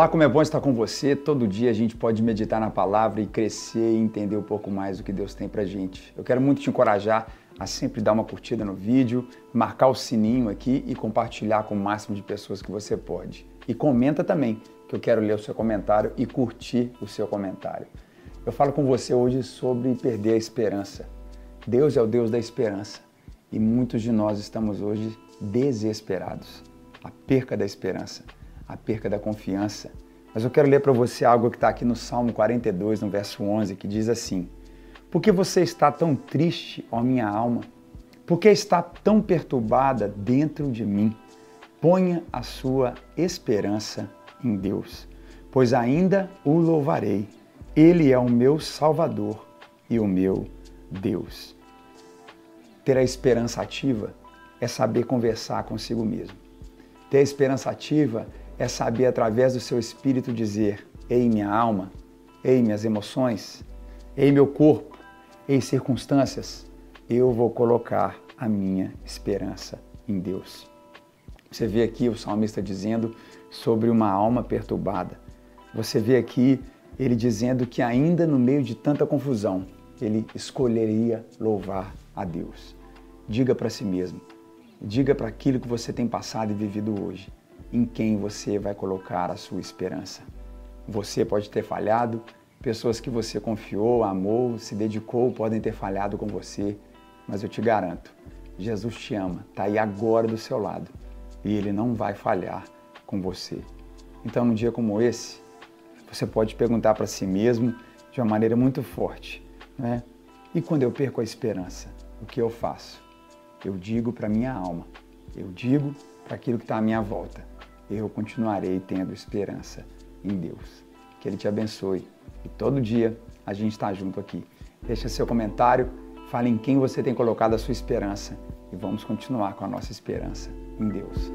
Olá, como é bom estar com você. Todo dia a gente pode meditar na palavra e crescer e entender um pouco mais do que Deus tem pra gente. Eu quero muito te encorajar a sempre dar uma curtida no vídeo, marcar o sininho aqui e compartilhar com o máximo de pessoas que você pode. E comenta também, que eu quero ler o seu comentário e curtir o seu comentário. Eu falo com você hoje sobre perder a esperança. Deus é o Deus da esperança e muitos de nós estamos hoje desesperados. A perca da esperança a perca da confiança. Mas eu quero ler para você algo que está aqui no Salmo 42, no verso 11, que diz assim: Por que você está tão triste, ó minha alma? Por que está tão perturbada dentro de mim? Ponha a sua esperança em Deus, pois ainda o louvarei. Ele é o meu Salvador e o meu Deus. Ter a esperança ativa é saber conversar consigo mesmo. Ter a esperança ativa é saber através do seu espírito dizer: Ei, minha alma, ei, minhas emoções, ei, meu corpo, ei, circunstâncias, eu vou colocar a minha esperança em Deus. Você vê aqui o salmista dizendo sobre uma alma perturbada. Você vê aqui ele dizendo que ainda no meio de tanta confusão, ele escolheria louvar a Deus. Diga para si mesmo, diga para aquilo que você tem passado e vivido hoje em quem você vai colocar a sua esperança. Você pode ter falhado, pessoas que você confiou, amou, se dedicou podem ter falhado com você, mas eu te garanto, Jesus te ama, está aí agora do seu lado e ele não vai falhar com você. Então, num dia como esse, você pode perguntar para si mesmo de uma maneira muito forte, né? E quando eu perco a esperança, o que eu faço? Eu digo para minha alma, eu digo para aquilo que está à minha volta eu continuarei tendo esperança em Deus. Que Ele te abençoe. E todo dia a gente está junto aqui. Deixa seu comentário, fale em quem você tem colocado a sua esperança e vamos continuar com a nossa esperança em Deus.